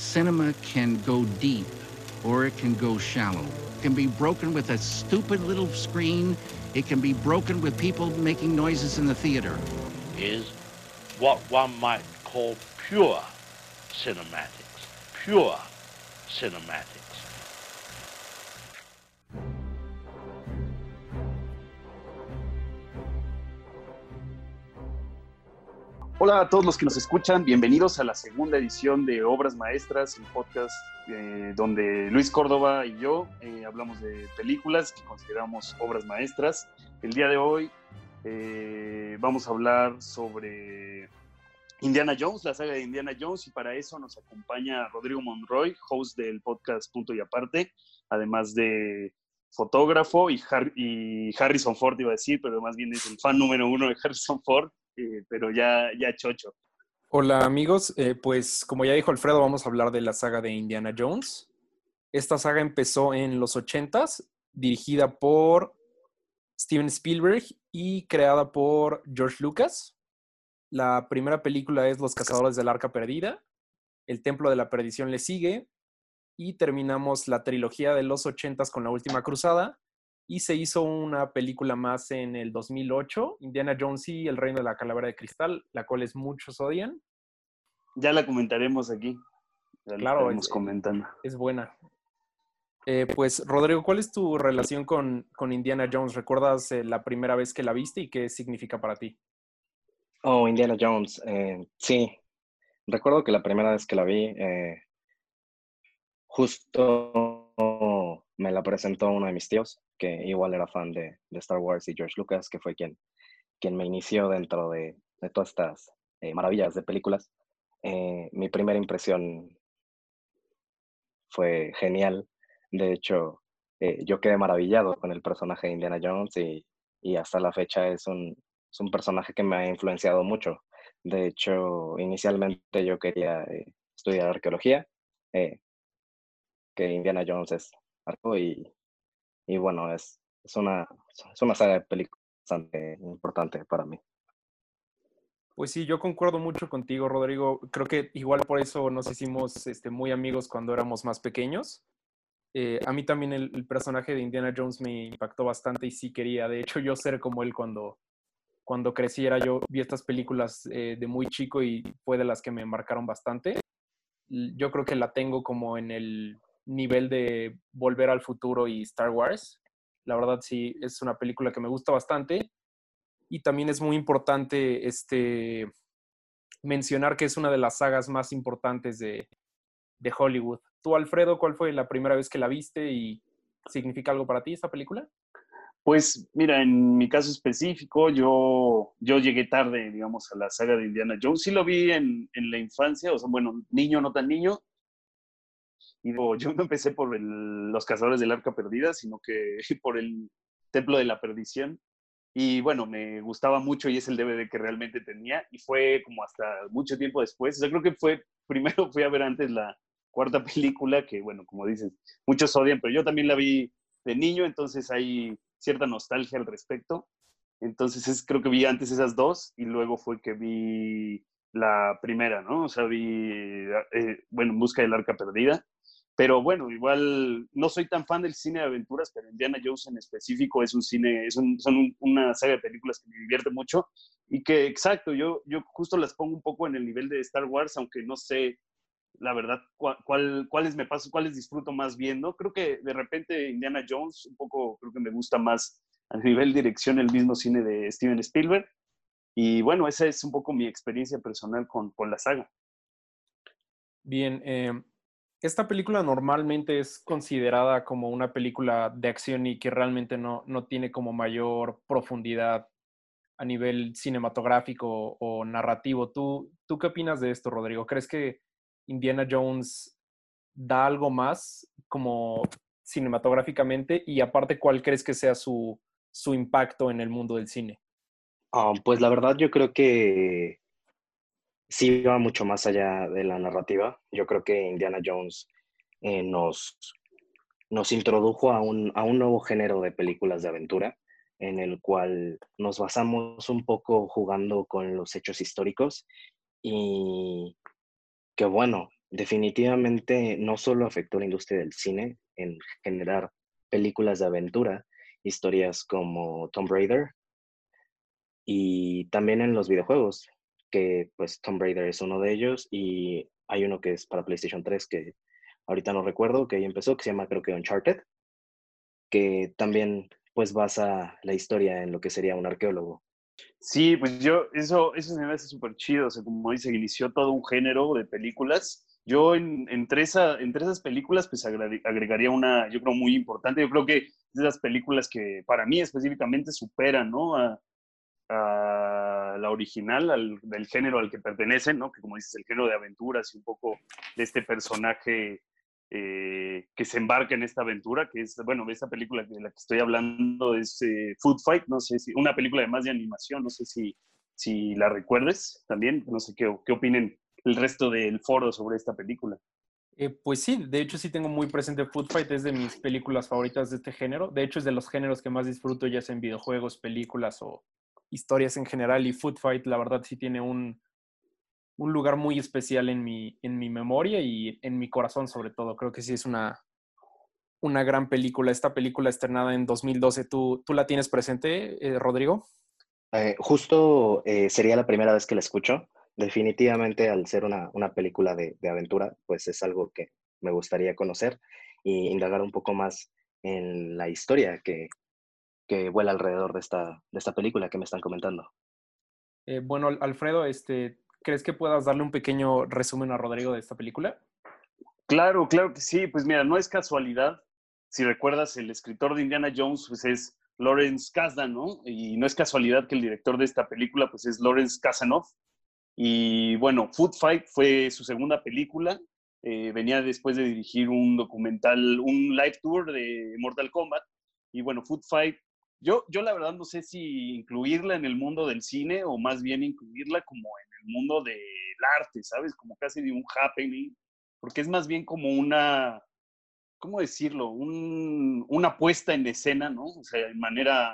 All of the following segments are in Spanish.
cinema can go deep or it can go shallow. It can be broken with a stupid little screen. It can be broken with people making noises in the theater. Is what one might call pure cinematics. Pure cinematics. Hola a todos los que nos escuchan, bienvenidos a la segunda edición de Obras Maestras, un podcast eh, donde Luis Córdoba y yo eh, hablamos de películas que consideramos obras maestras. El día de hoy eh, vamos a hablar sobre Indiana Jones, la saga de Indiana Jones, y para eso nos acompaña Rodrigo Monroy, host del podcast Punto y Aparte, además de fotógrafo y, y Harrison Ford iba a decir, pero más bien es el fan número uno de Harrison Ford eh, pero ya, ya chocho. Hola amigos, eh, pues como ya dijo Alfredo, vamos a hablar de la saga de Indiana Jones. Esta saga empezó en los 80s, dirigida por Steven Spielberg y creada por George Lucas. La primera película es Los Cazadores del Arca Perdida, El Templo de la Perdición le sigue y terminamos la trilogía de los 80s con La Última Cruzada, y se hizo una película más en el 2008, Indiana Jones y El Reino de la Calavera de Cristal, la cual es muchos odian. Ya la comentaremos aquí. claro, es, comentando. es buena. Eh, pues, Rodrigo, ¿cuál es tu relación con, con Indiana Jones? ¿Recuerdas eh, la primera vez que la viste y qué significa para ti? Oh, Indiana Jones, eh, sí. Recuerdo que la primera vez que la vi, justo me la presentó uno de mis tíos que igual era fan de, Star Wars y George Lucas, que fue quien, quien me inició dentro de, todas estas eh, maravillas de películas. Eh, mi primera impresión fue genial. De hecho, eh, yo quedé maravillado con el personaje de Indiana Jones y, hasta la fecha es un, es un, personaje que me ha influenciado mucho. De hecho, inicialmente yo quería estudiar arqueología, que Indiana Jones es y y bueno, es, es, una, es una saga de películas bastante importante para mí. Pues sí, yo concuerdo mucho contigo, Rodrigo. Creo que igual por eso nos hicimos este, muy amigos cuando éramos más pequeños. Eh, a mí también el, personaje de Indiana Jones me impactó bastante y sí quería, de hecho, yo ser como él cuando, cuando creciera. Yo vi estas películas eh, de muy chico y fue de las que me marcaron bastante. Yo creo que la tengo como en el nivel de Volver al Futuro y Star Wars. La verdad sí, es una película que me gusta bastante. Y también es muy importante este, mencionar que es una de las sagas más importantes de, de Hollywood. Tú, Alfredo, ¿cuál fue la primera vez que la viste y significa algo para ti esta película? Pues mira, en mi caso específico, yo, yo llegué tarde, digamos, a la saga de Indiana Jones. Sí lo vi en, en la infancia, o sea, bueno, niño, no tan niño, y digo, yo no empecé por los cazadores del arca perdida, sino que por el templo de la perdición. Y bueno, me gustaba mucho y es el DVD que realmente tenía. Y fue como hasta mucho tiempo después. O sea, creo que fue, primero fui a ver antes la cuarta película, que bueno, como dices, muchos odian, pero yo también la vi de niño, entonces hay cierta nostalgia al respecto. Entonces es, creo que vi antes esas dos y luego fue que vi la primera, ¿no? O sea, vi, eh, bueno, En Busca del Arca Perdida. Pero bueno, igual no soy tan fan del cine de aventuras, pero Indiana Jones en específico es un cine, es son una saga de películas que me divierte mucho y que, exacto, yo, yo justo las pongo un poco en el nivel de Star Wars, aunque no sé la verdad cuál, cuáles me paso, cuáles disfruto más viendo. Creo que de repente Indiana Jones un poco creo que me gusta más a nivel dirección el mismo cine de Steven Spielberg. Y bueno, esa es un poco mi experiencia personal con, con la saga. Bien, eh, esta película normalmente es considerada como una película de acción y que realmente no, no tiene como mayor profundidad a nivel cinematográfico o narrativo. ¿Tú, ¿Tú qué opinas de esto, Rodrigo? ¿Crees que Indiana Jones da algo más como cinematográficamente? Y aparte, ¿cuál crees que sea su, su impacto en el mundo del cine? Ah, pues la verdad yo creo que sí va mucho más allá de la narrativa. Yo creo que Indiana Jones eh, nos, nos introdujo a un, a un nuevo género de películas de aventura en el cual nos basamos un poco jugando con los hechos históricos y que bueno, definitivamente no solo afectó a la industria del cine en generar películas de aventura, historias como Tomb Raider y también en los videojuegos, que pues Tomb Raider es uno de ellos y hay uno que es para PlayStation 3 que ahorita no recuerdo, que ahí empezó, que se llama creo que Uncharted, que también pues basa la historia en lo que sería un arqueólogo. Sí, pues yo, eso, eso me hace súper chido, o sea, como dice, inició todo un género de películas. Yo en, entre, esa, entre esas películas, pues agregaría una, yo creo, muy importante. Yo creo que es de las películas que para mí específicamente superan, ¿no? A, a la original, al, del género al que pertenecen, ¿no? Que como dices, el género de aventuras y un poco de este personaje eh, que se embarca en esta aventura, que es, bueno, esta película de la que estoy hablando es eh, Food Fight, no sé si, una película además de animación, no sé si, si la recuerdes también, no sé qué, qué opinen el resto del foro sobre esta película. Eh, pues sí, de hecho sí tengo muy presente Food Fight, es de mis películas favoritas de este género, de hecho es de los géneros que más disfruto ya sea en videojuegos, películas o historias en general y Food Fight la verdad sí tiene un, un lugar muy especial en mi, en mi memoria y en mi corazón sobre todo. Creo que sí es una, una gran película. Esta película estrenada en 2012, ¿tú, tú la tienes presente, eh, Rodrigo? Eh, justo eh, sería la primera vez que la escucho. Definitivamente al ser una, una película de, de, aventura, pues es algo que me gustaría conocer y indagar un poco más en la historia que, que vuela alrededor de esta, de esta película que me están comentando. bueno, Alfredo, este, ¿Crees que puedas darle un pequeño resumen a Rodrigo de esta película? Claro, claro que sí. Pues mira, no es casualidad. Si recuerdas, el escritor de Indiana Jones pues es Lawrence Kasdan, ¿no? Y no es casualidad que el director de esta película pues es Lawrence Kasanoff. Y bueno, Food Fight fue su segunda película. Eh, venía después de dirigir un documental, un live tour de Mortal Kombat. Y bueno, Food Fight yo, yo la verdad no sé si incluirla en el mundo del cine o más bien incluirla como en el mundo del arte, ¿sabes? Como casi de un happening, porque es más bien como una, ¿cómo decirlo? Un, una puesta en escena, ¿no? O sea, en manera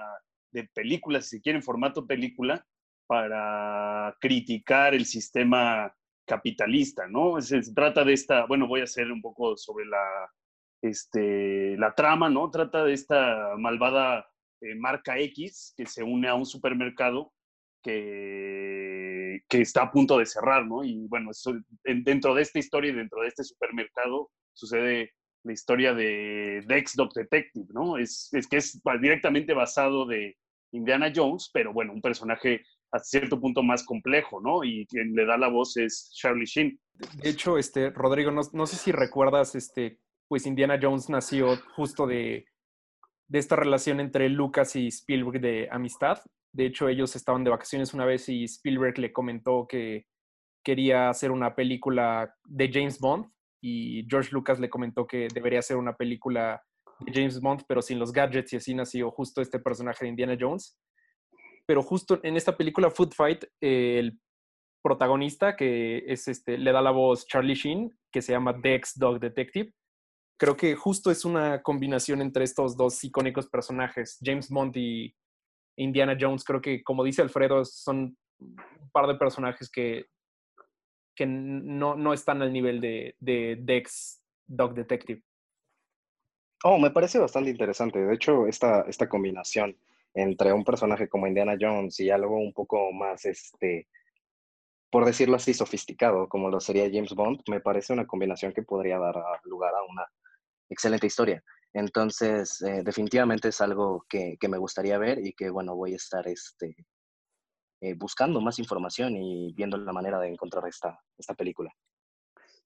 de película, si se quiere, en formato película, para criticar el sistema capitalista, ¿no? Se trata de esta, bueno, voy a hacer un poco sobre la, este, la trama, ¿no? Trata de esta malvada eh, marca X que se une a un supermercado que, que, está a punto de cerrar, ¿no? Y bueno, dentro de esta historia y dentro de este supermercado sucede la historia de Dex Dog Detective, ¿no? Es, es que es directamente basado de Indiana Jones, pero bueno, un personaje a cierto punto más complejo, ¿no? Y quien le da la voz es Charlie Sheen. De hecho, este, Rodrigo, no, no sé si recuerdas, este, pues Indiana Jones nació justo de de esta relación entre Lucas y Spielberg de amistad. De hecho, ellos estaban de vacaciones una vez y Spielberg le comentó que quería hacer una película de James Bond y George Lucas le comentó que debería hacer una película de James Bond, pero sin los gadgets y así nació justo este personaje de Indiana Jones. Pero justo en esta película Food Fight, el protagonista, que es este, le da la voz Charlie Sheen, que se llama Dex Dog Detective, creo que justo es una combinación entre estos dos icónicos personajes, James Bond y Indiana Jones. Creo que, como dice Alfredo, son un par de personajes que, que no, no están al nivel de, de Dex Dog Detective. Oh, me parece bastante interesante. De hecho, esta, esta combinación entre un personaje como Indiana Jones y algo un poco más, este, por decirlo así, sofisticado, como lo sería James Bond, me parece una combinación que podría dar lugar a una excelente historia. Entonces, eh, definitivamente es algo que, que, me gustaría ver y que, bueno, voy a estar este, eh, buscando más información y viendo la manera de encontrar esta, esta película.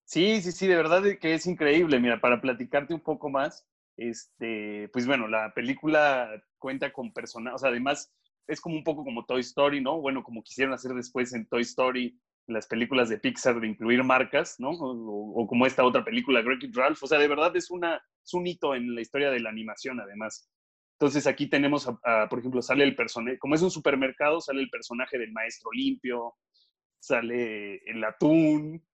Sí, sí, sí, de verdad que es increíble. Mira, para platicarte un poco más, este, pues bueno, la película cuenta con personajes, o sea, además es como un poco como Toy Story, ¿no? Bueno, como quisieron hacer después en Toy Story, las películas de Pixar de incluir marcas, ¿no? O, como esta otra película, Wreck-It Ralph. O sea, de verdad es, una, un hito en la historia de la animación, además. Entonces aquí tenemos, por ejemplo, sale el personaje, como es un supermercado, sale el personaje del maestro limpio, sale el atún,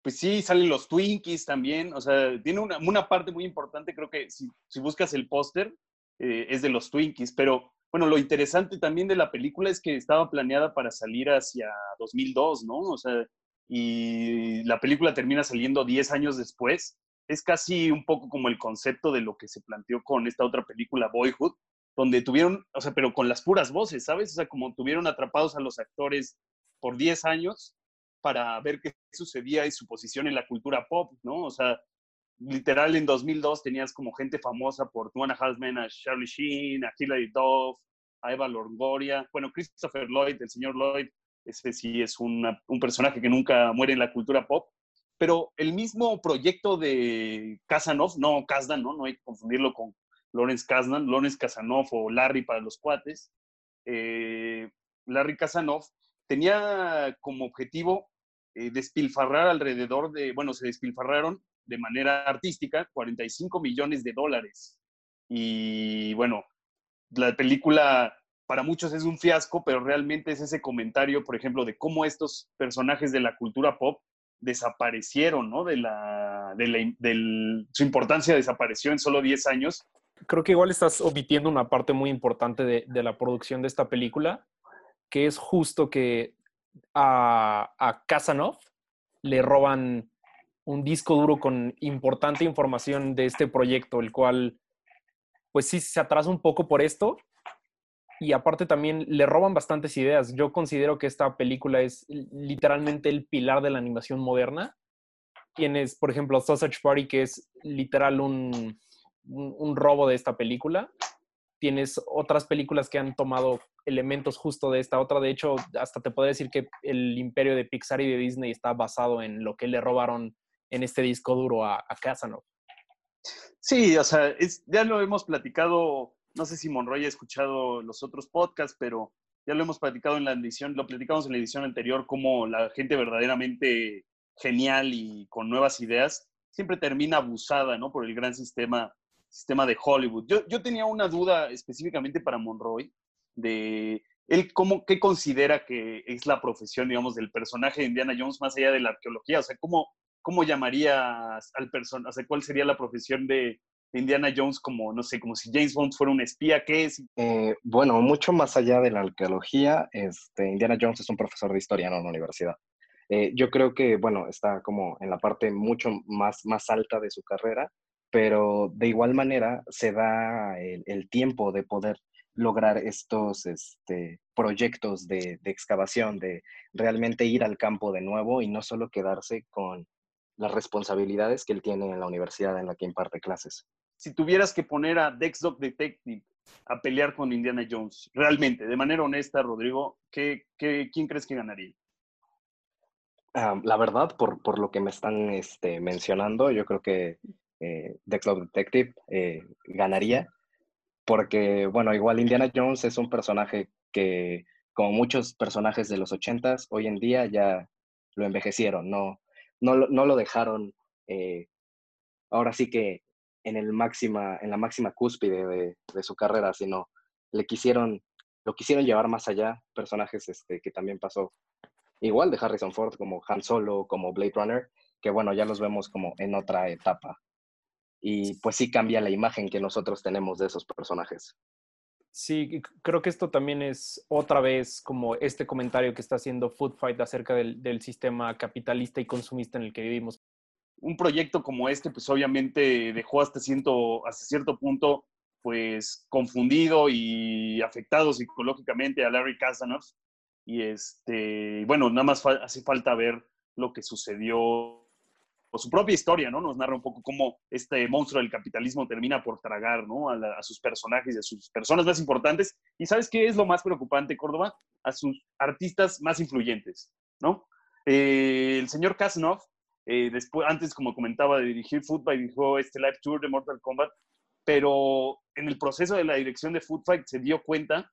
pues sí, salen los Twinkies también, o sea, tiene una, una parte muy importante, creo que si, si buscas el póster, eh, es de los Twinkies, pero bueno, lo interesante también de la película es que estaba planeada para salir hacia 2002, ¿no? O sea, y la película termina saliendo 10 años después, es casi un poco como el concepto de lo que se planteó con esta otra película, Boyhood, donde tuvieron, o sea, pero con las puras voces, ¿sabes? O sea, como tuvieron atrapados a los actores por 10 años para ver qué sucedía y su posición en la cultura pop, ¿no? O sea, literal en 2002 tenías como gente famosa por Two and a Charlie Sheen, a Hilary Duff, a Eva Longoria, bueno, Christopher Lloyd, el señor Lloyd, ese sí es un personaje que nunca muere en la cultura pop, pero el mismo proyecto de Casanov, no Kasdan, ¿no? No hay que confundirlo con Lawrence Kasdan, Lawrence Casanov o Larry para los cuates. Eh, Larry Casanov tenía como objetivo eh, despilfarrar alrededor de, bueno, se despilfarraron de manera artística 45 millones de dólares. Y bueno, la película para muchos es un fiasco, pero realmente es ese comentario, por ejemplo, de cómo estos personajes de la cultura pop desaparecieron, ¿no? De la, de su importancia desapareció en solo 10 años. Creo que igual estás omitiendo una parte muy importante de, de la producción de esta película, que es justo que a, a le roban un disco duro con importante información de este proyecto, el cual, pues sí, se atrasa un poco por esto, y aparte también le roban bastantes ideas. Yo considero que esta película es literalmente el pilar de la animación moderna. Tienes, por ejemplo, Sausage Party, que es literal un, un, robo de esta película. Tienes otras películas que han tomado elementos justo de esta otra. De hecho, hasta te puedo decir que el imperio de Pixar y de Disney está basado en lo que le robaron en este disco duro a, a Casanov. Sí, o sea, ya lo hemos platicado no sé si Monroy ha escuchado los otros podcasts, pero ya lo hemos platicado en la edición, lo platicamos en la edición anterior, como la gente verdaderamente genial y con nuevas ideas siempre termina abusada, ¿no? Por el gran sistema, sistema de Hollywood. Yo, yo tenía una duda específicamente para Monroy de él cómo, qué considera que es la profesión, digamos, del personaje de Indiana Jones más allá de la arqueología. O sea, ¿cómo, cómo llamarías al personaje? O sea, ¿cuál sería la profesión de, Indiana Jones como, no sé, como si James Bond fuera un espía? ¿Qué es? Eh, bueno, mucho más allá de la arqueología, este, Indiana Jones es un profesor de historia en una universidad. Eh, yo creo que, bueno, está como en la parte mucho más, más alta de su carrera, pero de igual manera se da el, tiempo de poder lograr estos este, proyectos de, de, excavación, de realmente ir al campo de nuevo y no solo quedarse con las responsabilidades que él tiene en la universidad en la que imparte clases si tuvieras que poner a Dex Dog Detective a pelear con Indiana Jones, realmente, de manera honesta, Rodrigo, ¿qué, quién crees que ganaría? Ah, la verdad, por, por, lo que me están este, mencionando, yo creo que eh, Dex Dog Detective eh, ganaría, porque, bueno, igual Indiana Jones es un personaje que, como muchos personajes de los ochentas, hoy en día ya lo envejecieron, no, no, lo dejaron eh, ahora sí que en, el máxima, en la máxima cúspide de, su carrera, sino le quisieron, lo quisieron llevar más allá, personajes este, que también pasó igual de Harrison Ford, como Han Solo, como Blade Runner, que bueno, ya los vemos como en otra etapa. Y pues sí cambia la imagen que nosotros tenemos de esos personajes. Sí, creo que esto también es otra vez como este comentario que está haciendo Food Fight acerca del, del sistema capitalista y consumista en el que vivimos un proyecto como este, pues obviamente dejó hasta cierto, hasta cierto punto, pues confundido y afectado psicológicamente a Larry Kasanoff. Y este, bueno, nada más hace falta ver lo que sucedió, su propia historia, ¿no? Nos narra un poco cómo este monstruo del capitalismo termina por tragar, ¿no? A, sus personajes y a sus personas más importantes. Y ¿sabes qué es lo más preocupante, Córdoba? A sus artistas más influyentes, ¿no? Eh, el señor Kasanoff eh, después, antes, como comentaba, de dirigir Foot dirigió este live tour de Mortal Kombat, pero en el proceso de la dirección de Foot Fight se dio cuenta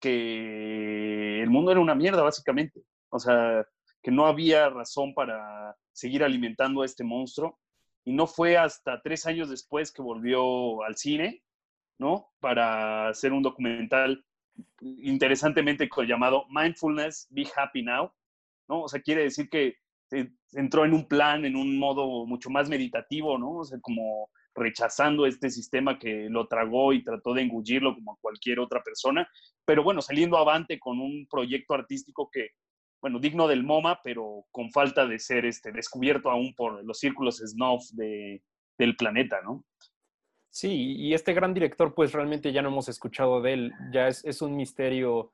que el mundo era una mierda, básicamente. O sea, que no había razón para seguir alimentando a este monstruo. Y no fue hasta tres años después que volvió al cine, ¿no? Para hacer un documental interesantemente llamado Mindfulness, Be Happy Now, ¿no? O sea, quiere decir que entró en un plan, en un modo mucho más meditativo, ¿no? O sea, como rechazando este sistema que lo tragó y trató de engullirlo como cualquier otra persona, pero bueno, saliendo avante con un proyecto artístico que bueno, digno del MoMA, pero con falta de ser este, descubierto aún por los círculos snuff de, del planeta, ¿no? Sí, y este gran director, pues realmente ya no hemos escuchado de él, ya es, es un misterio,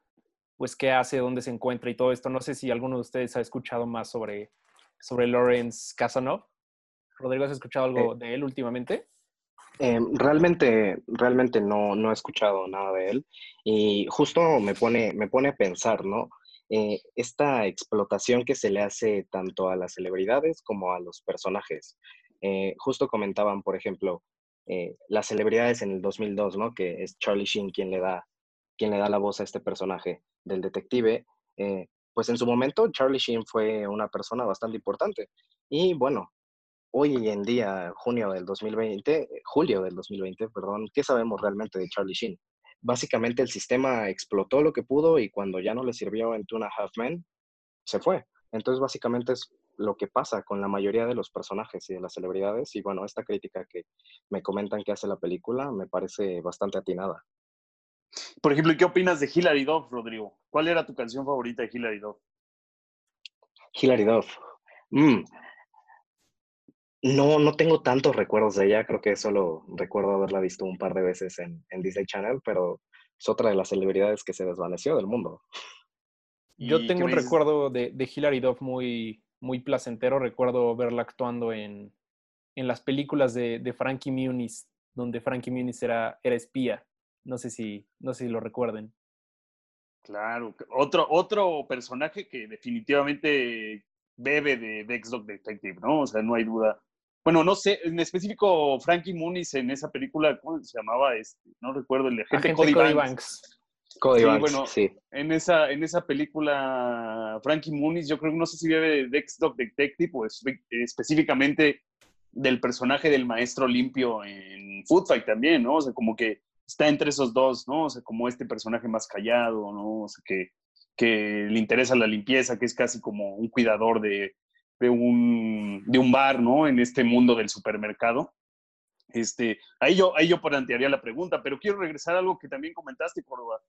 pues qué hace, dónde se encuentra y todo esto. No sé si alguno de ustedes ha escuchado más sobre, sobre Lawrence Casanov. Rodrigo, ¿has escuchado algo de él últimamente? Eh, realmente, realmente no, no he escuchado nada de él y justo me pone, me pone a pensar, ¿no? Eh, esta explotación que se le hace tanto a las celebridades como a los personajes. Eh, justo comentaban, por ejemplo, las celebridades en el 2002, ¿no? Que es Charlie Sheen quien le da, quien le da la voz a este personaje del detective. pues en su momento Charlie Sheen fue una persona bastante importante. Y bueno, hoy en día, junio del 2020, julio del 2020, perdón, ¿qué sabemos realmente de Charlie Sheen? Básicamente el sistema explotó lo que pudo y cuando ya no le sirvió en Tuna Half Men, se fue. Entonces básicamente es lo que pasa con la mayoría de los personajes y de las celebridades. Y bueno, esta crítica que me comentan que hace la película me parece bastante atinada. Por ejemplo, ¿qué opinas de Hilary Duff, Rodrigo? ¿Cuál era tu canción favorita de Hilary Duff? Hilary Duff. Mm, no, no tengo tantos recuerdos de ella, creo que solo recuerdo haberla visto un par de veces en, Disney Channel, pero es otra de las celebridades que se desvaneció del mundo. Yo tengo un recuerdo de, de, Hilary Duff muy, muy placentero, recuerdo verla actuando en, las películas de, Frankie Muniz, donde Frankie Muniz era, era espía. No sé, si, no sé si lo recuerden. Claro, otro, otro personaje que definitivamente bebe de Dexdog Detective, ¿no? O sea, no hay duda bueno, no sé, en específico Frankie Muniz en esa película, ¿cómo se llamaba? Este, no recuerdo, el agente, Cody, Banks. Cody sí, Banks, bueno, sí. En esa, en esa película, Frankie Muniz, yo creo que no sé si vive de Dexter Detective o específicamente del personaje del maestro limpio en Food Fight también, ¿no? O sea, como que está entre esos dos, ¿no? O sea, como este personaje más callado, ¿no? O sea, que, que le interesa la limpieza, que es casi como un cuidador de, de un, de un bar, ¿no? En este mundo del supermercado. Este, ahí yo, ahí yo plantearía la pregunta, pero quiero regresar a algo que también comentaste, Córdoba.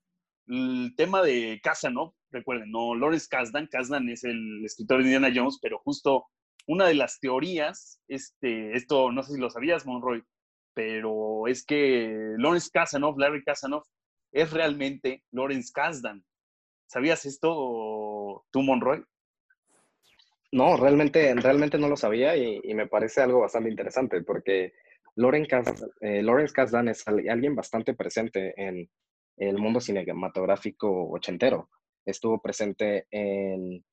El tema de ¿no? recuerden, no, Lawrence Kasdan, Kasdan es el escritor de Indiana Jones, pero justo una de las teorías, este, esto no sé si lo sabías, Monroy, pero es que Lawrence Kasdanov, Larry Kasdanov, es realmente Lawrence Kasdan. ¿Sabías esto tú, Monroy? No, realmente, realmente no lo sabía y, me parece algo bastante interesante porque Loren eh, Lawrence es alguien bastante presente en el mundo cinematográfico ochentero. Estuvo presente en,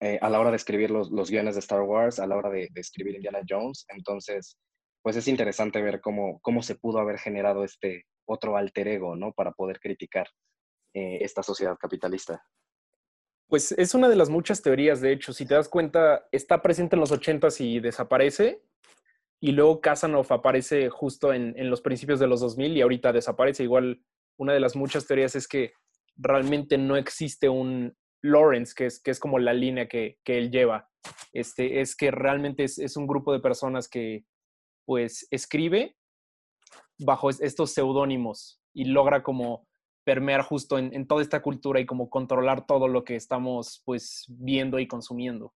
eh, a la hora de escribir los, los, guiones de Star Wars, a la hora de, escribir Indiana Jones. Entonces, pues es interesante ver cómo, cómo se pudo haber generado este otro alter ego, ¿no? Para poder criticar eh, esta sociedad capitalista. Pues es una de las muchas teorías, de hecho, si te das cuenta, está presente en los 80s y desaparece, y luego Casanov aparece justo en, los principios de los 2000 y ahorita desaparece. Igual, una de las muchas teorías es que realmente no existe un Lawrence, que es, que es como la línea que, él lleva. Este, es que realmente es, es un grupo de personas que pues escribe bajo estos seudónimos y logra como permear justo en, toda esta cultura y como controlar todo lo que estamos pues viendo y consumiendo.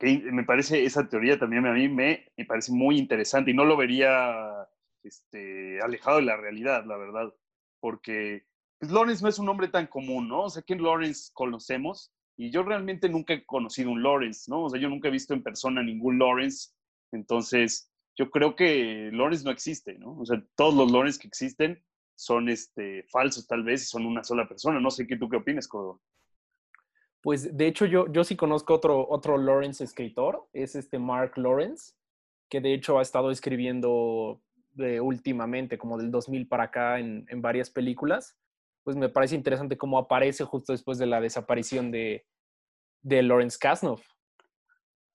me parece esa teoría también a mí me, me parece muy interesante y no lo vería este, alejado de la realidad, la verdad, porque pues, Lawrence no es un nombre tan común, ¿no? O sea, ¿quién Lawrence conocemos? Y yo realmente nunca he conocido un Lawrence, ¿no? O sea, yo nunca he visto en persona ningún Lawrence, entonces yo creo que Lawrence no existe, ¿no? O sea, todos los Lawrence que existen son este, falsos tal vez y son una sola persona. No sé qué tú qué opinas, Córdoba. Pues de hecho yo, yo sí conozco otro, otro Lawrence escritor, es este Mark Lawrence, que de hecho ha estado escribiendo últimamente, como del 2000 para acá, en, en varias películas. Pues me parece interesante cómo aparece justo después de la desaparición de, de Lawrence Kasnov.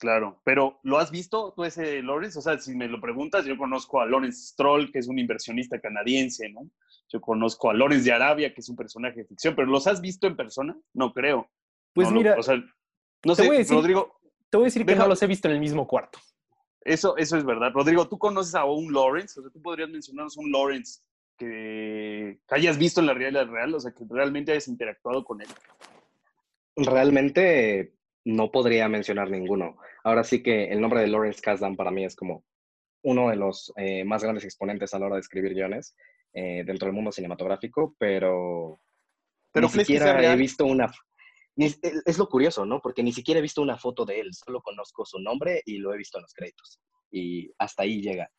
Claro, pero ¿lo has visto tú ese Lawrence? O sea, si me lo preguntas, yo conozco a Lawrence Stroll, que es un inversionista canadiense, ¿no? Yo conozco a Lawrence de Arabia, que es un personaje de ficción, pero ¿los has visto en persona? No creo. Pues mira, o sea, no sé, Rodrigo. Te voy a decir que no los he visto en el mismo cuarto. Eso, eso es verdad. Rodrigo, ¿tú conoces a un Lawrence? O sea, tú podrías mencionarnos un Lawrence que hayas visto en la realidad real, o sea, que realmente hayas interactuado con él. Realmente no podría mencionar ninguno. Ahora sí que el nombre de Lawrence Kasdan para mí es como uno de los eh, más grandes exponentes a la hora de escribir guiones eh, dentro del mundo cinematográfico, pero, Pero ni ¿crees que sea siquiera he real? visto una... ni- es lo curioso, ¿no? Porque ni siquiera he visto una foto de él, solo conozco su nombre y lo he visto en los créditos. Y hasta ahí llega.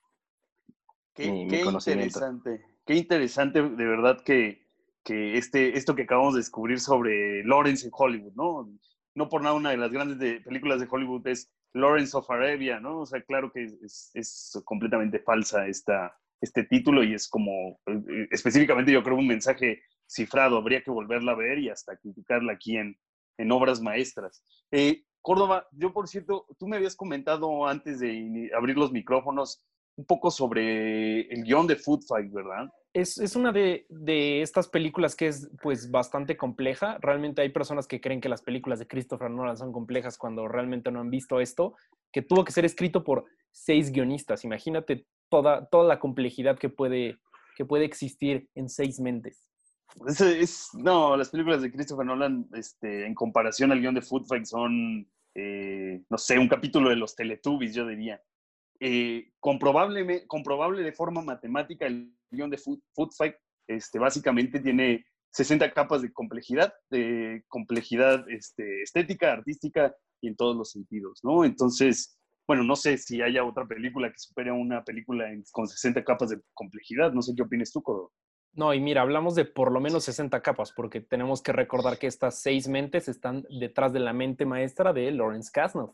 Qué, mi- interesante, qué interesante de verdad que, que este, esto que acabamos de descubrir sobre Lawrence en Hollywood, ¿no? No por nada una de las grandes de- películas de Hollywood es Lawrence of Arabia, ¿no? O sea, claro que es, es completamente falsa esta, este título y es como, eh, específicamente yo creo un mensaje cifrado, habría que volverla a ver y hasta criticarla aquí en, en obras maestras. Eh, Córdoba, yo por cierto, tú me habías comentado antes de abrir los micrófonos un poco sobre el guion de Food Fight, ¿verdad? Es, es una de, de estas películas que es pues bastante compleja. Realmente hay personas que creen que las películas de Christopher Nolan son complejas cuando realmente no han visto esto, que tuvo que ser escrito por seis guionistas. Imagínate toda, toda la complejidad que puede, que puede existir en seis mentes. Es, es- no, las películas de Christopher Nolan, este, en comparación al guion de Food Fight, son, eh, no sé, un capítulo de los Teletubbies, yo diría. Eh, comprobable, comprobable de forma matemática, el guion de Food, Food Fight este, básicamente tiene 60 capas de complejidad, de complejidad este, estética, artística y en todos los sentidos, ¿no? Entonces, bueno, no sé si haya otra película que supere a una película en- con 60 capas de complejidad, no sé qué opinas tú, Córdoba. No, y mira, hablamos de por lo menos 60 capas, porque tenemos que recordar que estas seis mentes están detrás de la mente maestra de Lawrence Kasdan.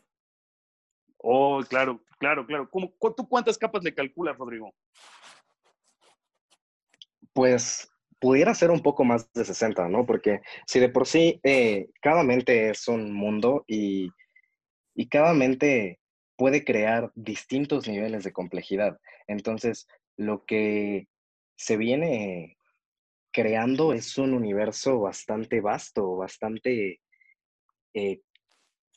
Oh, claro, claro, claro. ¿Cómo, ¿Tú cuántas capas le calculas, Rodrigo? Pues pudiera ser un poco más de 60, ¿no? Porque si de por sí eh, cada mente es un mundo y, y cada mente puede crear distintos niveles de complejidad. Entonces, lo que se viene creando es un universo bastante vasto, bastante, eh,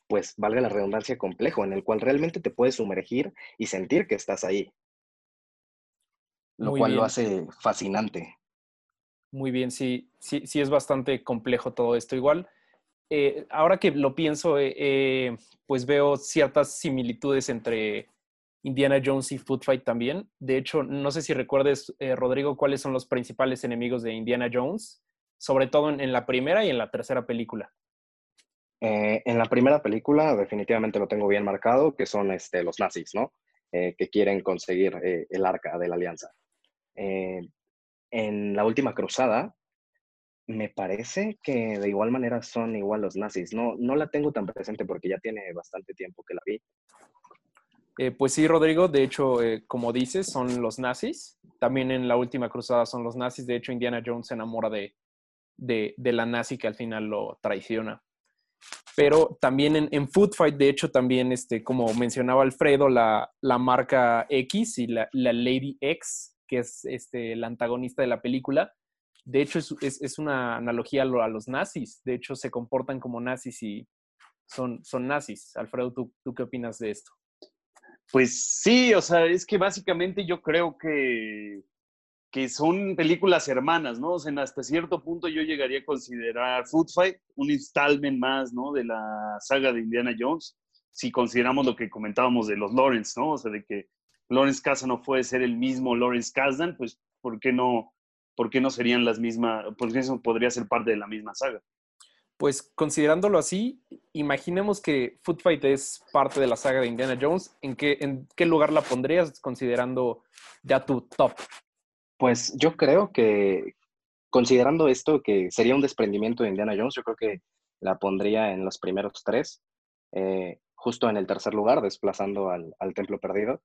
pues valga la redundancia, complejo, en el cual realmente te puedes sumergir y sentir que estás ahí. Lo Muy cual lo hace fascinante. Muy bien, sí, sí, sí es bastante complejo todo esto. Igual, eh, ahora que lo pienso, eh, eh, pues veo ciertas similitudes entre Indiana Jones y Food Fight también. De hecho, no sé si recuerdes, eh, Rodrigo, cuáles son los principales enemigos de Indiana Jones, sobre todo en, en la primera y en la tercera película. En la primera película definitivamente lo tengo bien marcado, que son este, los nazis, ¿no? Que quieren conseguir el arca de la alianza. Eh, en la última cruzada, me parece que de igual manera son igual los nazis. No, no la tengo tan presente porque ya tiene bastante tiempo que la vi. Eh, pues sí, Rodrigo, de hecho, eh, como dices, son los nazis. También en la última cruzada son los nazis. De hecho, Indiana Jones se enamora de, de, de la nazi que al final lo traiciona. Pero también en, en Food Fight, de hecho, también, este, como mencionaba Alfredo, la, la marca X y la, la Lady X, que es este, la antagonista de la película, de hecho, es, es, una analogía a, lo- a los nazis. De hecho, se comportan como nazis y son, son nazis. Alfredo, ¿tú, ¿tú qué opinas de esto? Pues sí, o sea, es que básicamente yo creo que, que son películas hermanas, ¿no? O sea, hasta cierto punto yo llegaría a considerar Food Fight un installment más, ¿no? De la saga de Indiana Jones, si consideramos lo que comentábamos de los Lawrence, ¿no? O sea, de que Lawrence Kasdan no puede ser el mismo Lawrence Kasdan, pues ¿por qué no, por qué no serían las mismas, por qué eso podría ser parte de la misma saga? Pues considerándolo así, imaginemos que Food Fight es parte de la saga de Indiana Jones. ¿En qué, en qué lugar la pondrías considerando ya tu top? Pues yo creo que, considerando esto que sería un desprendimiento de Indiana Jones, yo creo que la pondría en los primeros tres, eh, justo en el tercer lugar, desplazando al, al Templo Perdido,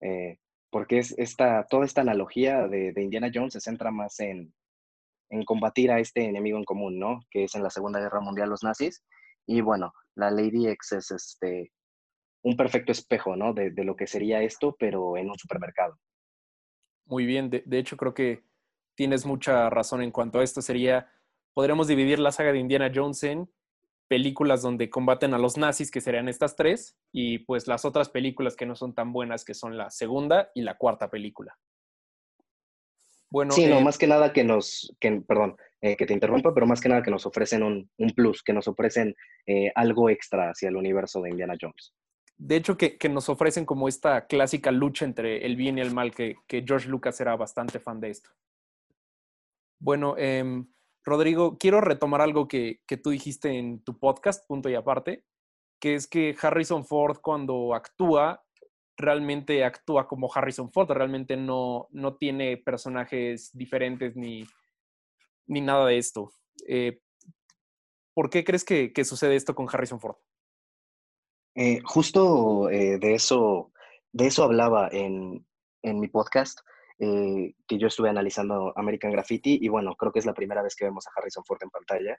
eh, porque es esta, toda esta analogía de, Indiana Jones se centra más en, en combatir a este enemigo en común, ¿no? Que es en la Segunda Guerra Mundial los nazis. Y bueno, la Lady X es este, un perfecto espejo, ¿no? De, lo que sería esto, pero en un supermercado. Muy bien, de, de, hecho creo que tienes mucha razón en cuanto a esto. Sería, podríamos dividir la saga de Indiana Jones en películas donde combaten a los nazis, que serían estas tres, y pues las otras películas que no son tan buenas, que son la segunda y la cuarta película. Bueno, sí, no, eh, más que nada que nos, que, perdón, eh, que te interrumpa, pero más que nada que nos ofrecen un, un plus, que nos ofrecen eh, algo extra hacia el universo de Indiana Jones. de hecho, que, que nos ofrecen como esta clásica lucha entre el bien y el mal, que, que George Lucas era bastante fan de esto. Bueno, em, Rodrigo, quiero retomar algo que, que tú dijiste en tu podcast, punto y aparte, que es que Harrison Ford cuando actúa, realmente actúa como Harrison Ford, realmente no, no tiene personajes diferentes ni, ni nada de esto. Eh, ¿Por qué crees que, que sucede esto con Harrison Ford? Eh, justo eh, de, eso, de eso hablaba en, en mi podcast, eh, que yo estuve analizando American Graffiti y bueno, creo que es la primera vez que vemos a Harrison Ford en pantalla.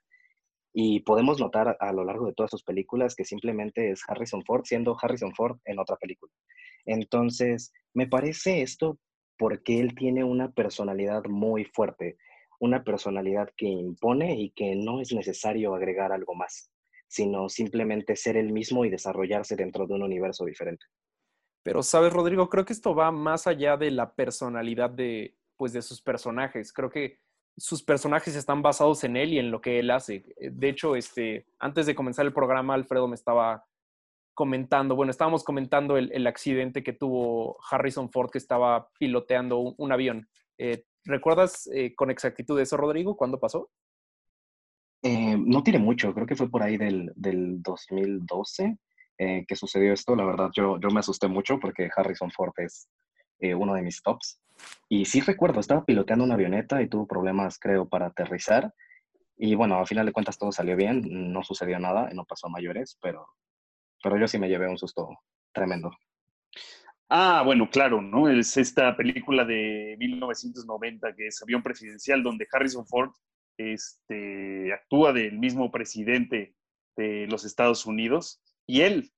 Y podemos notar a lo largo de todas sus películas que simplemente es Harrison Ford siendo Harrison Ford en otra película. Entonces, me parece esto porque él tiene una personalidad muy fuerte, una personalidad que impone y que no es necesario agregar algo más, sino simplemente ser el mismo y desarrollarse dentro de un universo diferente. Pero, ¿sabes, Rodrigo? Creo que esto va más allá de la personalidad de, pues, de sus personajes. Creo que sus personajes están basados en él y en lo que él hace. De hecho, este, antes de comenzar el programa, Alfredo me estaba comentando, bueno, estábamos comentando el, accidente que tuvo Harrison Ford que estaba piloteando un, avión. Eh, ¿Recuerdas eh, con exactitud eso, Rodrigo? ¿Cuándo pasó? Eh, no tiene mucho, creo que fue por ahí del, del 2012 eh, que sucedió esto. La verdad, yo, yo me asusté mucho porque Harrison Ford es eh, uno de mis tops. Y sí recuerdo, estaba piloteando una avioneta y tuvo problemas, creo, para aterrizar. Y bueno, al final de cuentas todo salió bien, no sucedió nada, no pasó a mayores, pero, pero yo sí me llevé un susto tremendo. Ah, bueno, claro, ¿no? Es esta película de 1990 que es Avión Presidencial, donde Harrison Ford este, actúa del mismo presidente de los Estados Unidos y él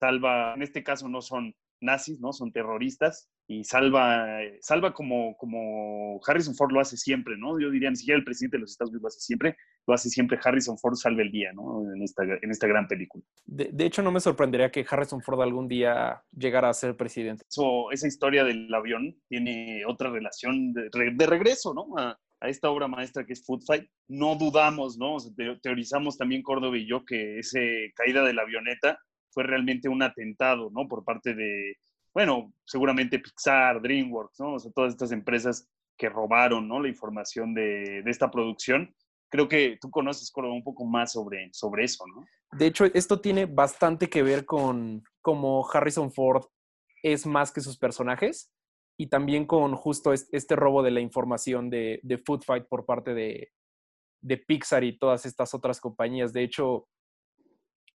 salva, en este caso no son nazis, ¿no? Son terroristas y salva, salva como, como Harrison Ford lo hace siempre, ¿no? Yo diría, ni siquiera el presidente de los Estados Unidos lo hace siempre, lo hace siempre Harrison Ford salva el día, ¿no? En esta, en esta gran película. De, de hecho, no me sorprendería que Harrison Ford algún día llegara a ser presidente. Eso, esa historia del avión tiene otra relación de, de regreso, ¿no? A, a, esta obra maestra que es Food Fight. No dudamos, ¿no? Teorizamos también Córdoba y yo que esa caída de la avioneta fue realmente un atentado, ¿no? Por parte de, bueno, seguramente Pixar, DreamWorks, ¿no? O sea, todas estas empresas que robaron, ¿no? La información de, de esta producción. Creo que tú conoces, Córdoba, un poco más sobre, sobre eso, ¿no? De hecho, esto tiene bastante que ver con cómo Harrison Ford es más que sus personajes y también con justo este robo de la información de, de Food Fight por parte de, de, Pixar y todas estas otras compañías. De hecho,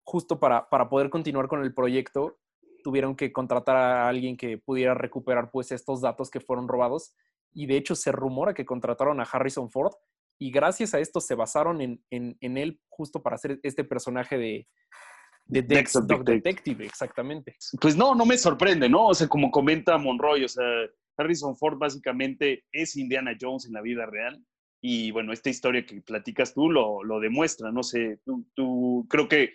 justo para, para poder continuar con el proyecto, tuvieron que contratar a alguien que pudiera recuperar pues estos datos que fueron robados y de hecho se rumora que contrataron a Harrison Ford y gracias a esto se basaron en, en, en él justo para hacer este personaje de, de Dex, Dog Detective. Detective, exactamente. Pues no, no me sorprende, ¿no? O sea, como comenta Monroy, o sea, Harrison Ford básicamente es Indiana Jones en la vida real. Y bueno, esta historia que platicas tú lo, lo demuestra, no sé, tú, tú, creo que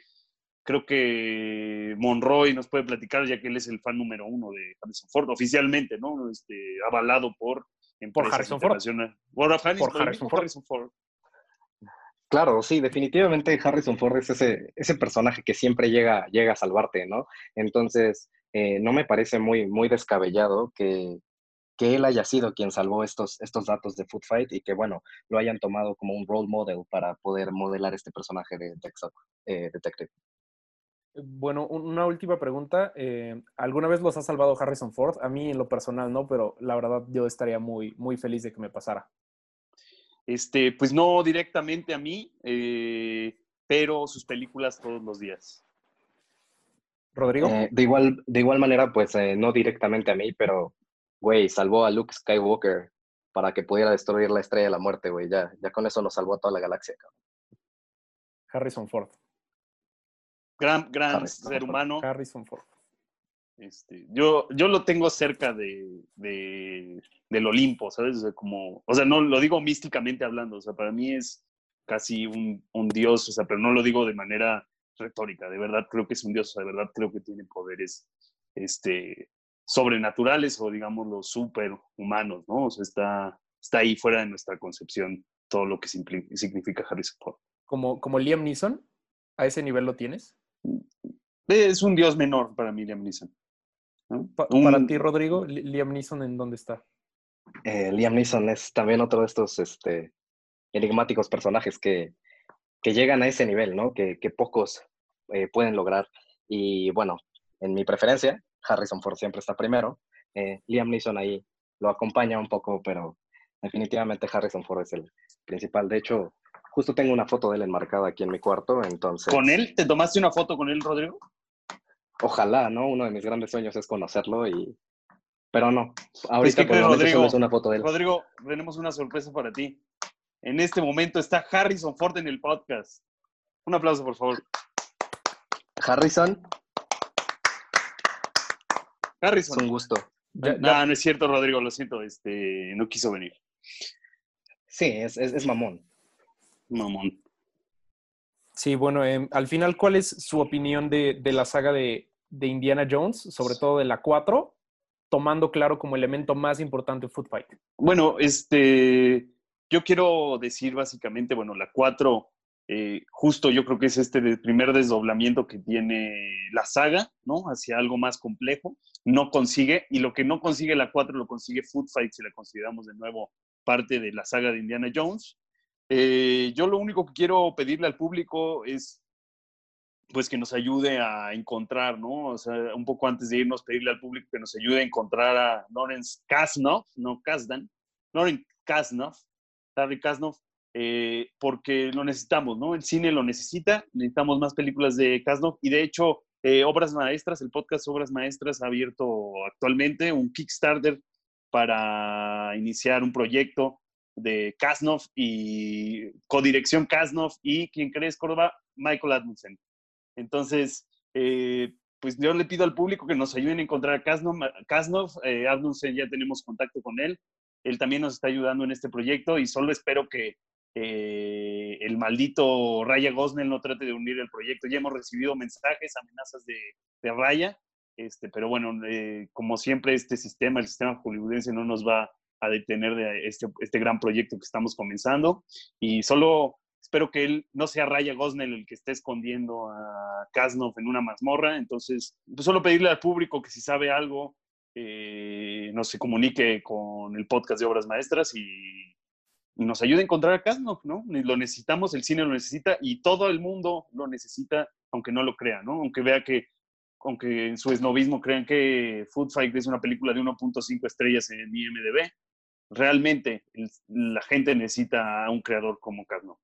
creo que Monroy nos puede platicar, ya que él es el fan número uno de Harrison Ford, oficialmente, ¿no? Este, avalado por por Harrison Ford. Por, Ford. Harrison Ford. Claro, sí, definitivamente Harrison Ford es ese, personaje que siempre llega, llega a salvarte, ¿no? Entonces, eh, no me parece muy, muy descabellado que, que él haya sido quien salvó estos, estos datos de Food Fight y que, bueno, lo hayan tomado como un role model para poder modelar este personaje de Texas eh, Detective. Bueno, una última pregunta. Eh, ¿Alguna vez los ha salvado Harrison Ford? A mí en lo personal no, pero la verdad yo estaría muy, muy feliz de que me pasara. Este, pues no directamente a mí, eh, pero sus películas todos los días. Rodrigo. Eh, de, igual, de igual manera, pues eh, no directamente a mí, pero, güey, salvó a Luke Skywalker para que pudiera destruir la estrella de la muerte, güey. Ya, ya con eso nos salvó a toda la galaxia, cabrón. Harrison Ford. Gran, gran Harrison ser Ford. humano. Harrison Ford. Este, yo, yo lo tengo cerca de, de, del Olimpo, ¿sabes? O sea, como, o sea, no lo digo místicamente hablando, o sea, para mí es casi un, un, dios, o sea, pero no lo digo de manera retórica, de verdad creo que es un dios, o sea, de verdad creo que tiene poderes este, sobrenaturales o digamos los superhumanos, ¿no? O sea, está, está ahí fuera de nuestra concepción todo lo que significa Harrison Ford. Como, como Liam Neeson, ¿a ese nivel lo tienes? Es un dios menor para mí, Liam Neeson. Para ti, Rodrigo, Liam Neeson, ¿en dónde está? Eh, Liam Neeson es también otro de estos este, enigmáticos personajes que, que llegan a ese nivel, ¿no? Que, que pocos eh, pueden lograr. Y bueno, en mi preferencia, Harrison Ford siempre está primero. Eh, Liam Neeson ahí lo acompaña un poco, pero definitivamente Harrison Ford es el principal. De hecho, justo tengo una foto de él enmarcada aquí en mi cuarto, entonces... ¿Con él? ¿Te tomaste una foto con él, Rodrigo? Ojalá, ¿no? Uno de mis grandes sueños es conocerlo y... Pero no, ahorita por Rodrigo, es una foto de él. Rodrigo, tenemos una sorpresa para ti. En este momento está Harrison Ford en el podcast. Un aplauso, por favor. Harrison. Harrison. Es un gusto. no, no es cierto, Rodrigo, lo siento, este, no quiso venir. Sí, es, es mamón. Mamón. Sí, bueno, em, al final, ¿cuál es su opinión de, la saga de, Indiana Jones, sobre todo de la 4, tomando claro como elemento más importante Food Fight? Bueno, este, yo quiero decir básicamente, bueno, la 4, eh, justo yo creo que es este primer desdoblamiento que tiene la saga, ¿no? Hacia algo más complejo. No consigue, y lo que no consigue la 4 lo consigue Food Fight, si la consideramos de nuevo parte de la saga de Indiana Jones. Eh, yo lo único que quiero pedirle al público es pues que nos ayude a encontrar, ¿no? O sea, un poco antes de irnos, pedirle al público que nos ayude a encontrar a Lawrence Kasnov, no Kasdan, Lawrence Kasnov, Larry Kasnov, eh, porque lo necesitamos, ¿no? El cine lo necesita, necesitamos más películas de Kasnov y de hecho, eh, Obras Maestras, el podcast Obras Maestras ha abierto actualmente un Kickstarter para iniciar un proyecto de Kasnov y codirección Kasnov y quien crees Córdoba, Michael Admundsen. Entonces, eh, pues yo le pido al público que nos ayuden a encontrar a Kasnov. Kasnov eh, ya tenemos contacto con él. Él también nos está ayudando en este proyecto y solo espero que eh, el maldito Raya Gosnell no trate de unir el proyecto. Ya hemos recibido mensajes, amenazas de, Raya, este, pero bueno, eh, como siempre este sistema, el sistema hollywoodense no nos va a detener de este, este gran proyecto que estamos comenzando. Y solo espero que él no sea Raya Gosnell el que esté escondiendo a Kasnov en una mazmorra. Entonces, pues solo pedirle al público que si sabe algo, eh, nos se comunique con el podcast de Obras Maestras y, nos ayude a encontrar a Kasnov, ¿no? Lo necesitamos, el cine lo necesita y todo el mundo lo necesita, aunque no lo crea, ¿no? Aunque vea que aunque en su esnovismo crean que Food Fight es una película de 1.5 estrellas en IMDb, realmente la gente necesita a un creador como Carno.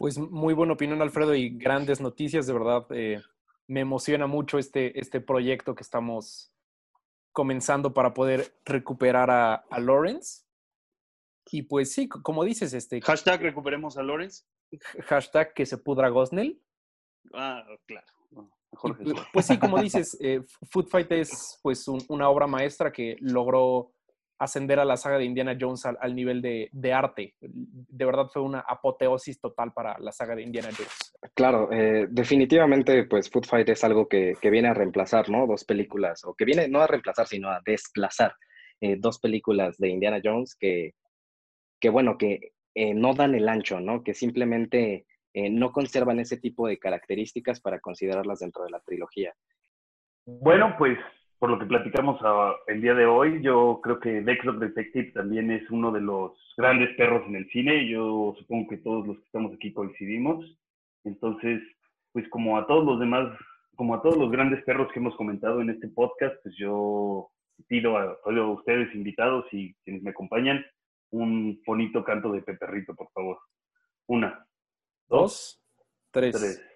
Pues muy buena opinión, Alfredo, y grandes noticias, de verdad. Eh, me emociona mucho este, este proyecto que estamos comenzando para poder recuperar a, a Lawrence. Y pues sí, como dices, este... Hashtag recuperemos a Lawrence. Hashtag que se pudra Gosnell. Ah, claro. Pues, pues, sí, como dices, eh, Food Fight es pues una obra maestra que logró ascender a la saga de Indiana Jones al, nivel de, arte. De verdad fue una apoteosis total para la saga de Indiana Jones. Claro, eh, definitivamente pues Food Fight es algo que, viene a reemplazar, ¿no? Dos películas, o que viene no a reemplazar, sino a desplazar eh, dos películas de Indiana Jones que, que bueno, que eh, no dan el ancho, ¿no? Que simplemente no conservan ese tipo de características para considerarlas dentro de la trilogía. Bueno, pues por lo que platicamos el día de hoy, yo creo que Dexter Detective también es uno de los grandes perros en el cine. Yo supongo que todos los que estamos aquí coincidimos. Entonces, pues como a todos los demás, como a todos los grandes perros que hemos comentado en este podcast, pues yo pido a todos ustedes invitados y quienes me acompañan un bonito canto de Peperrito, por favor. Una, dos, tres. tres.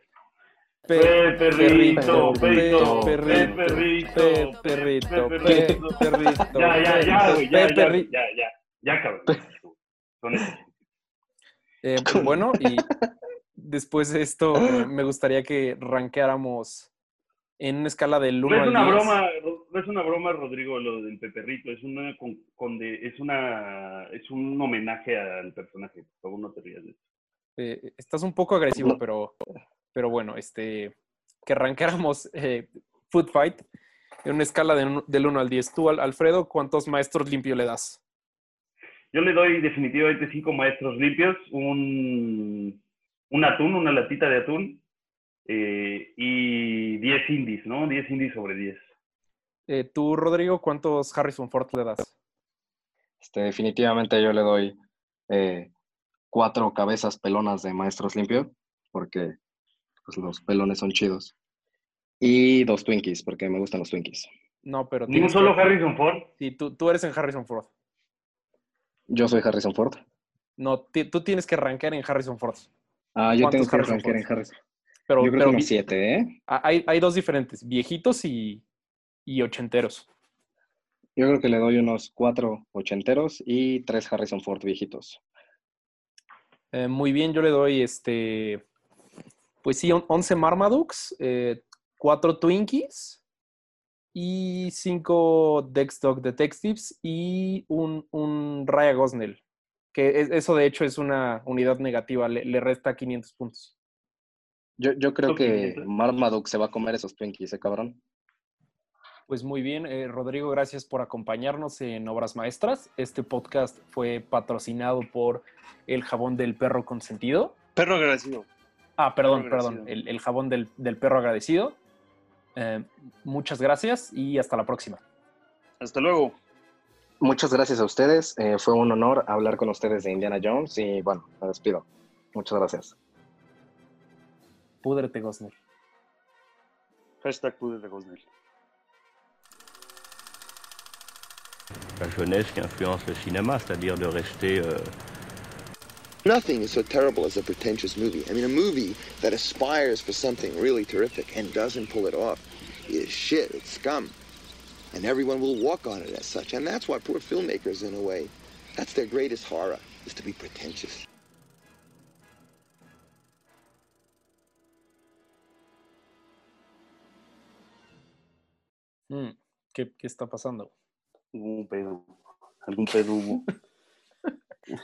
Perrito, perrito, perrito, perrito, perrito, Ya, ya, ya, güey, ya, ya, ya, ya, ya, cabrón. Eh, bueno, y después de esto, me gustaría que rankeáramos en una escala del 1 no es una broma, no es una broma, Rodrigo, lo del Peperrito, es una con, es una es un homenaje al personaje, por favor no te rías de eso. Eh, estás un poco agresivo, pero pero bueno, este, que arrancáramos eh, Food Fight en una escala del 1 al 10. Tú, Alfredo, ¿cuántos maestros limpio le das? Yo le doy definitivamente cinco maestros limpios, un, un atún, una latita de atún eh, y 10 indies, ¿no? 10 indies sobre 10. Eh, Tú, Rodrigo, ¿cuántos Harrison Ford le das? Este, definitivamente yo le doy eh, cuatro cabezas pelonas de maestros limpio, porque pues, los pelones son chidos. Y dos Twinkies, porque me gustan los Twinkies. No, pero... Ni un solo que- Harrison Ford. Sí, tú, tú eres en Harrison Ford. Yo soy Harrison Ford. No, tú tienes que rankear en Harrison Ford. Ah, yo tengo ¿Cuántos que Harrison rankear en? Harrison. Pero, Yo creo pero que unos vi- siete, ¿eh? ah, hay, hay dos diferentes, viejitos y, y ochenteros. Yo creo que le doy unos cuatro ochenteros y tres Harrison Ford viejitos. Eh, muy bien, yo le doy este, pues sí, on- 11 Marmadukes, eh, 4 Twinkies y 5 Dexdog Detectives y un, un Raya Gosnell. Que es- eso de hecho es una unidad negativa, le, le resta 500 puntos. Yo, yo creo que Marmaduke se va a comer esos Twinkies, ¿eh, cabrón? Pues muy bien, eh, Rodrigo, gracias por acompañarnos en Obras Maestras. Este podcast fue patrocinado por el jabón del perro consentido. Perro agradecido. Ah, perdón, perdón, el, el jabón del, del perro agradecido. Eh, muchas gracias y hasta la próxima. Hasta luego. Muchas gracias a ustedes. eh, fue un honor hablar con ustedes de Indiana Jones y bueno, me despido. Muchas gracias. Púdrete, Gosner. Hashtag Pude de Gosnell. la jeunesse qui influence le cinéma, c'est-à-dire de rester euh, Nothing is so terrible as a pretentious movie. I mean, a movie that aspires for something really terrific and doesn't pull it off is shit, it's scum. And everyone will walk on it as such. And that's why poor filmmakers, in a way, that's their greatest horror, is to be pretentious. Mm, ¿qué, qué está pasando? Hubo un pedo. Algún pedo hubo.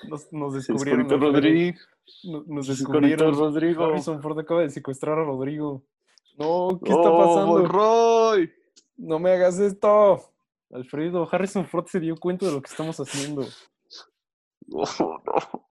Nos, nos Se descubrieron. Rodrigo. No- Nos Se descubrieron. Rodrigo. Harrison Ford acaba de secuestrar a Rodrigo. No, ¿qué está ¡Oh, pasando? Roy! No me hagas esto. Alfredo, Harrison Ford se dio cuenta de lo que estamos haciendo. Oh, no.